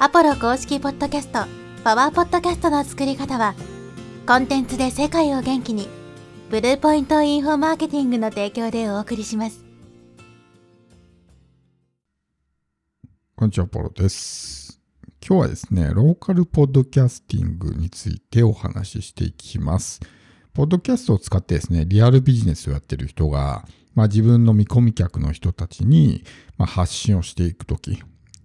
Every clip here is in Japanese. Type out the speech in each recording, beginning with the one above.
アポロ公式ポッドキャスト、パワーポッドキャストの作り方は、コンテンツで世界を元気に、ブルーポイントインフォマーケティングの提供でお送りします。こんにちは、ポロです。今日はですね、ローカルポッドキャスティングについてお話ししていきます。ポッドキャストを使ってですね、リアルビジネスをやってる人が、まあ、自分の見込み客の人たちに、まあ、発信をしていくとき、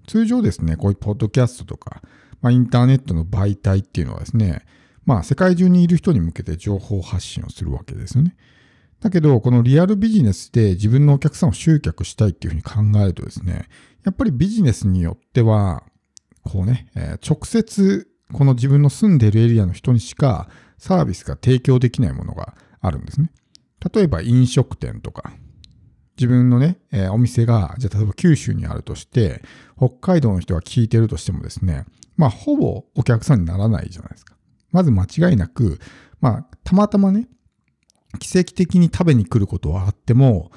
通常ですね、こういうポッドキャストとか、まあ、インターネットの媒体っていうのはですね、まあ、世界中にいる人に向けて情報発信をするわけですよね。だけど、このリアルビジネスで自分のお客さんを集客したいっていうふうに考えるとですね、やっぱりビジネスによっては、こうね、えー直接この自分の住んでいるエリアの人にしかサービスが提供できないものがあるんですね。例えば飲食店とか、自分のね、えーお店が、じゃ例えば九州にあるとして、北海道の人が聞いてるとしてもですね、まあほぼお客さんにならないじゃないですか。まず間違いなく、まあたまたまね、奇跡的に食べに来ることはあっても、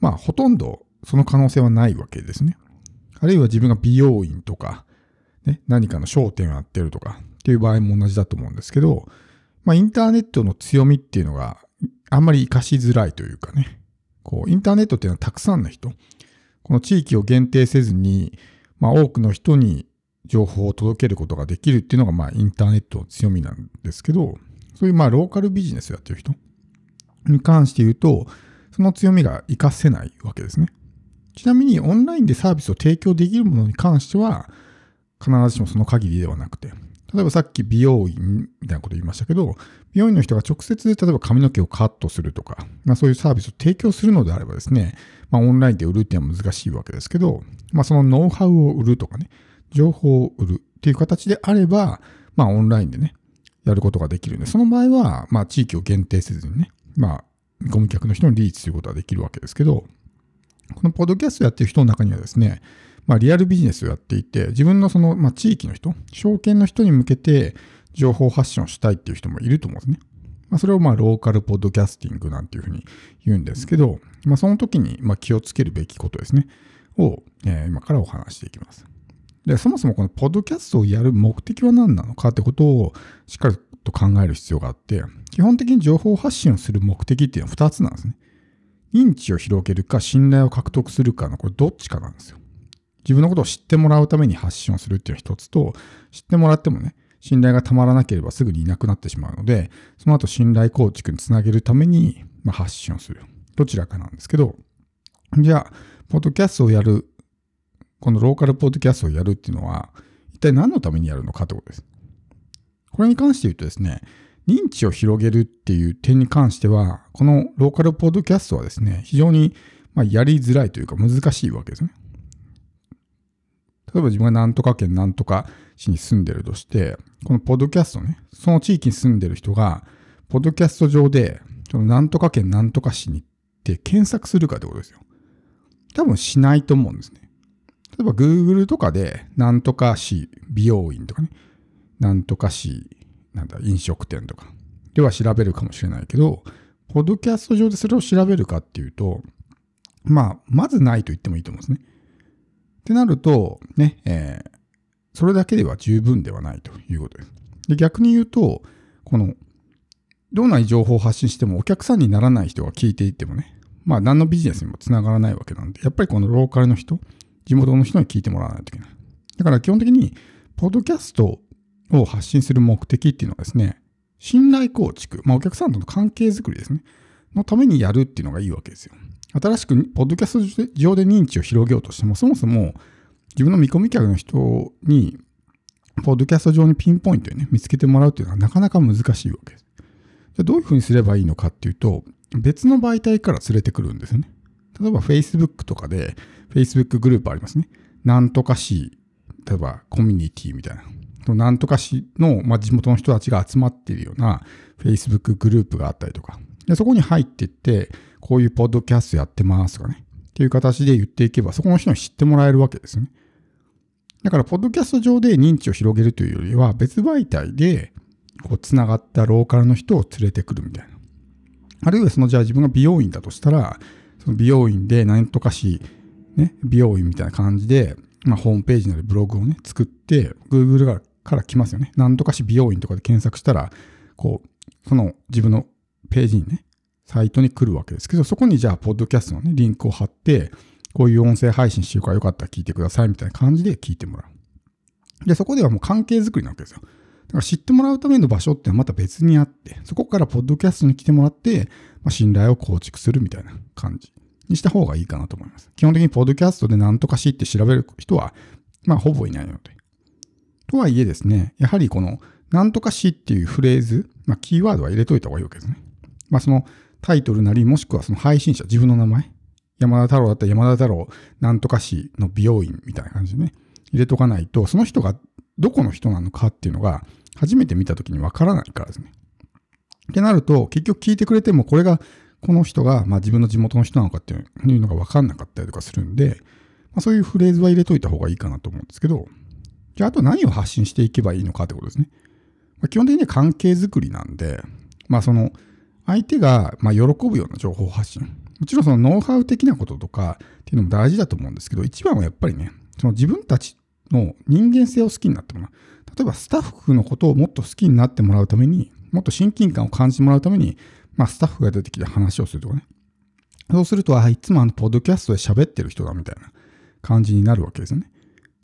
まあほとんどその可能性はないわけですね。あるいは自分が美容院とか、ね、何かの商店をやってるとかっていう場合も同じだと思うんですけど、まあインターネットの強みっていうのがあんまり活かしづらいというかね、こうインターネットっていうのはたくさんの人、この地域を限定せずに、まあ多くの人に情報を届けることができるっていうのがまあインターネットの強みなんですけど、そういうまあローカルビジネスをやってる人に関して言うと、その強みが活かせないわけですね。ちなみにオンラインでサービスを提供できるものに関しては、必ずしもその限りではなくて、例えばさっき美容院みたいなこと言いましたけど、美容院の人が直接例えば髪の毛をカットするとか、まあそういうサービスを提供するのであればですね、まあオンラインで売るっていうのは難しいわけですけど、まあそのノウハウを売るとかね、情報を売るっていう形であれば、まあオンラインでね、やることができるんで、その場合は、まあ地域を限定せずにね、まあ見込み客の人にリーチすることができるわけですけど、このポッドキャストやってる人の中にはですね、まあ、リアルビジネスをやっていて、自分のその、まあ、地域の人、証券の人に向けて情報発信をしたいっていう人もいると思うんですね。まあ、それをまあ、ローカルポッドキャスティングなんていうふうに言うんですけど、まあ、その時にまあ気をつけるべきことですね、を、えー今からお話していきます。で、そもそもこのポッドキャストをやる目的は何なのかってことをしっかりと考える必要があって、基本的に情報発信をする目的っていうのは2つなんですね。認知を広げるか信頼を獲得するかのこれどっちかなんですよ。自分のことを知ってもらうために発信をするっていうのが一つと、知ってもらってもね、信頼がたまらなければすぐにいなくなってしまうので、その後信頼構築につなげるために、ま、発信をする。どちらかなんですけど、じゃあ、ポッドキャストをやる、このローカルポッドキャストをやるっていうのは、一体何のためにやるのかってことです。これに関して言うとですね、認知を広げるっていう点に関しては、このローカルポッドキャストはですね、非常にまやりづらいというか難しいわけですね。例えば自分が何とか県何とか市に住んでるとして、このポッドキャストね、その地域に住んでる人が、ポッドキャスト上で、その何とか県何とか市に行って検索するかってことですよ。多分しないと思うんですね。例えば Google とかで、何とか市美容院とかね、何とか市、なんだ、飲食店とかでは調べるかもしれないけど、ポッドキャスト上でそれを調べるかっていうと、まあ、まずないと言ってもいいと思うんですね。ってなると、ね、えーそれだけでは十分ではないということです。で逆に言うと、この、どんなに情報を発信してもお客さんにならない人が聞いていってもね、まあ何のビジネスにもつながらないわけなんで、やっぱりこのローカルの人、地元の人に聞いてもらわないといけない。だから基本的に、ポッドキャストを発信する目的っていうのはですね、信頼構築、まあお客さんとの関係づくりですね、のためにやるっていうのがいいわけですよ。新しくポッドキャスト上で認知を広げようとしても、そもそも自分の見込み客の人に、ポッドキャスト上にピンポイントにね、見つけてもらうっていうのはなかなか難しいわけです。じゃどういうふうにすればいいのかっていうと、別の媒体から連れてくるんですよね。例えば Facebook とかで、Facebook グループありますね。なんとか市、例えばコミュニティみたいな。なんとか市の、まあ、地元の人たちが集まっているような Facebook グループがあったりとか。でそこに入っていって、こういうポッドキャストやってますとかね。っていう形で言っていけば、そこの人に知ってもらえるわけですね。だから、ポッドキャスト上で認知を広げるというよりは、別媒体で、こう、つながったローカルの人を連れてくるみたいな。あるいは、その、じゃあ自分が美容院だとしたら、その美容院で何とかし、ね、美容院みたいな感じで、まあ、ホームページなりブログをね、作って、Google からから来ますよね。なんとかし美容院とかで検索したら、こう、その自分のページにね、サイトに来るわけですけど、そこにじゃあ、ポッドキャストのね、リンクを貼って、こういう音声配信しようからよかったら聞いてくださいみたいな感じで聞いてもらう。で、そこではもう関係づくりなわけですよ。だから知ってもらうための場所ってまた別にあって、そこからポッドキャストに来てもらって、まあ、信頼を構築するみたいな感じにした方がいいかなと思います。基本的にポッドキャストで何とかしって調べる人は、まあほぼいないので。とはいえですね、やはりこの何とかしっていうフレーズ、まあキーワードは入れといた方がいいわけですね。まあそのタイトルなり、もしくはその配信者、自分の名前、山田太郎だったら山田太郎何とかしの美容院みたいな感じでね、入れとかないと、その人がどこの人なのかっていうのが初めて見た時にわからないからですね。ってなると、結局聞いてくれても、これが、この人が、まあ、自分の地元の人なのかっていうのが分かんなかったりとかするんで、まあ、そういうフレーズは入れといた方がいいかなと思うんですけど、じゃあ、あと何を発信していけばいいのかってことですね。まあ、基本的には関係づくりなんで、まあ、その、相手が、ま、喜ぶような情報発信。もちろんそのノウハウ的なこととかっていうのも大事だと思うんですけど、一番はやっぱりね、その自分たちの人間性を好きになってもらう。例えばスタッフのことをもっと好きになってもらうために、もっと親近感を感じてもらうために、まあ、スタッフが出てきて話をするとかね。そうすると、あ、いつもあの、ポッドキャストで喋ってる人だみたいな感じになるわけですよね。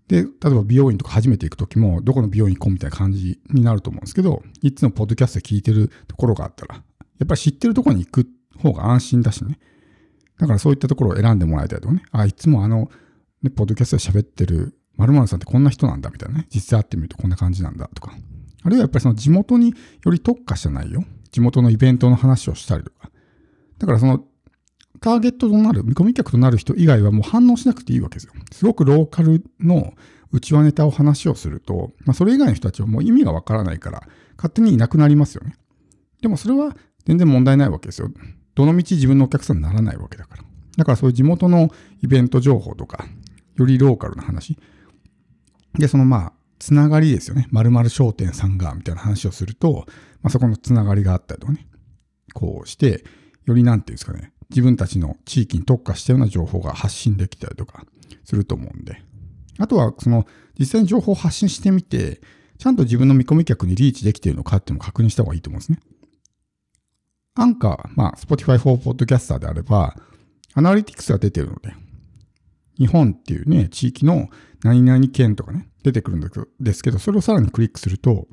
で、例えば美容院とか初めて行くときも、どこの美容院行こうみたいな感じになると思うんですけど、いつもポッドキャストで聞いてるところがあったら、やっぱり知ってるところに行く方が安心だしね。だからそういったところを選んでもらいたいとかね。あ、いつもあの、ね、ポッドキャストで喋ってる〇〇さんってこんな人なんだみたいなね。実際会ってみるとこんな感じなんだとか。あるいはやっぱりその地元により特化した内容、地元のイベントの話をしたりとか。だからそのターゲットとなる、見込み客となる人以外はもう反応しなくていいわけですよ。すごくローカルの内輪ネタを話をすると、まあ、それ以外の人たちはもう意味がわからないから、勝手にいなくなりますよね。でもそれは全然問題ないわけですよ。どのみち自分のお客さんにならないわけだから。だからそういう地元のイベント情報とか、よりローカルな話。で、そのまあ、つながりですよね。〇〇商店さんが、みたいな話をすると、まあ、そこのつながりがあったりとかね。こうして、よりなんていうんですかね、自分たちの地域に特化したような情報が発信できたりとかすると思うんで。あとは、その、実際に情報を発信してみて、ちゃんと自分の見込み客にリーチできているのかっていうのを確認した方がいいと思うんですね。アンカー、まあ、Spotify for Podcaster であれば、アナリティクスが出てるので、日本っていうね、地域の何々県とかね、出てくるんですけど、それをさらにクリックすると、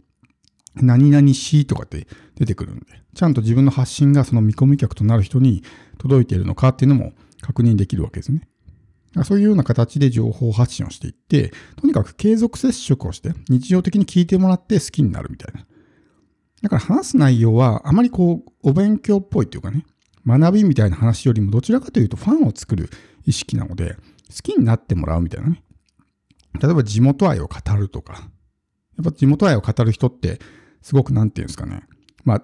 何々しとかって出てくるんで、ちゃんと自分の発信がその見込み客となる人に届いているのかっていうのも確認できるわけですね。そういうような形で情報発信をしていって、とにかく継続接触をして、日常的に聞いてもらって好きになるみたいな。だから話す内容はあまりこう、お勉強っぽいっていうかね、学びみたいな話よりもどちらかというとファンを作る意識なので、好きになってもらうみたいなね。例えば地元愛を語るとか、やっぱ地元愛を語る人ってすごくなんていうんですかね、まあ、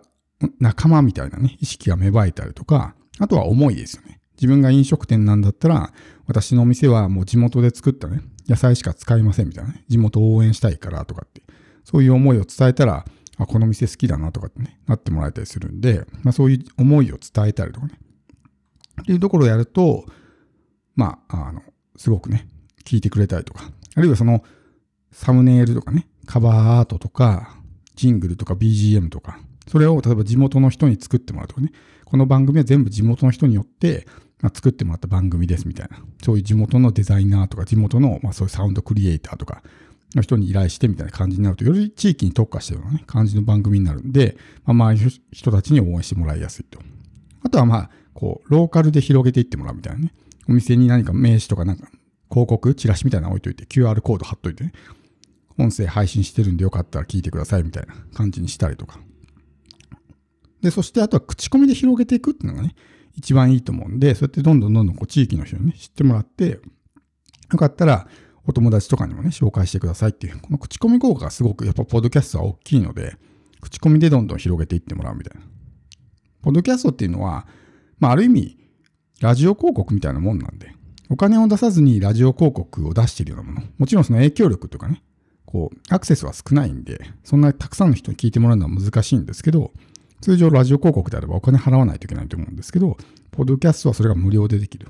仲間みたいなね、意識が芽生えたりとか、あとは思いですよね。自分が飲食店なんだったら、私のお店はもう地元で作ったね、野菜しか使いませんみたいなね、地元を応援したいからとかって、そういう思いを伝えたら、あ、この店好きだなとかってね、なってもらえたりするんで、まあそういう思いを伝えたりとかね。っていうところをやると、まあ、あの、すごくね、聞いてくれたりとか、あるいはその、サムネイルとかね、カバーアートとか、ジングルとか BGM とか、それを例えば地元の人に作ってもらうとかね、この番組は全部地元の人によって、まあ、作ってもらった番組ですみたいな、そういう地元のデザイナーとか、地元の、まあ、そういうサウンドクリエイターとかの人に依頼してみたいな感じになると、より地域に特化したような、ね、感じの番組になるんで、まあ、周りの人たちに応援してもらいやすいと。あとはまあ、こう、ローカルで広げていってもらうみたいなね。お店に何か名刺とかなんか広告、チラシみたいなの置いといて、QR コード貼っといてね。音声配信してるんでよかったら聞いてくださいみたいな感じにしたりとか。で、そしてあとは口コミで広げていくっていうのがね、一番いいと思うんで、そうやってどんどんどんどんこう地域の人にね、知ってもらって、よかったらお友達とかにもね、紹介してくださいっていう、この口コミ効果がすごくやっぱポッドキャストは大きいので、口コミでどんどん広げていってもらうみたいな。ポッドキャストっていうのは、まあある意味、ラジオ広告みたいなもんなんで、お金を出さずにラジオ広告を出しているようなもの。もちろんその影響力とかね、こう、アクセスは少ないんで、そんなにたくさんの人に聞いてもらうのは難しいんですけど、通常ラジオ広告であればお金払わないといけないと思うんですけど、ポッドキャストはそれが無料でできる。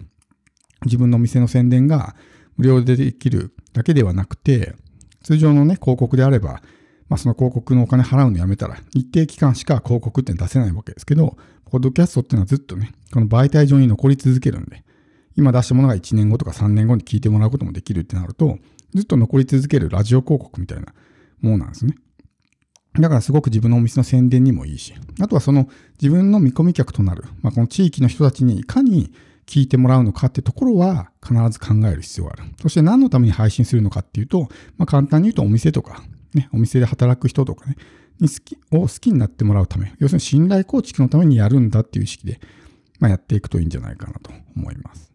自分の店の宣伝が無料でできるだけではなくて、通常のね、広告であれば、まあ、その広告のお金払うのやめたら、一定期間しか広告って出せないわけですけど、ポッドキャストっていうのはずっとね、この媒体上に残り続けるんで、今出したものが1年後とか3年後に聞いてもらうこともできるってなると、ずっと残り続けるラジオ広告みたいなものなんですね。だからすごく自分のお店の宣伝にもいいし、あとはその自分の見込み客となる、まあ、この地域の人たちにいかに聞いてもらうのかってところは必ず考える必要がある。そして何のために配信するのかっていうと、まあ、簡単に言うとお店とか、ね、お店で働く人とかね、に好きを好きになってもらうため、要するに信頼構築のためにやるんだっていう意識で、まあ、やっていくといいんじゃないかなと思います。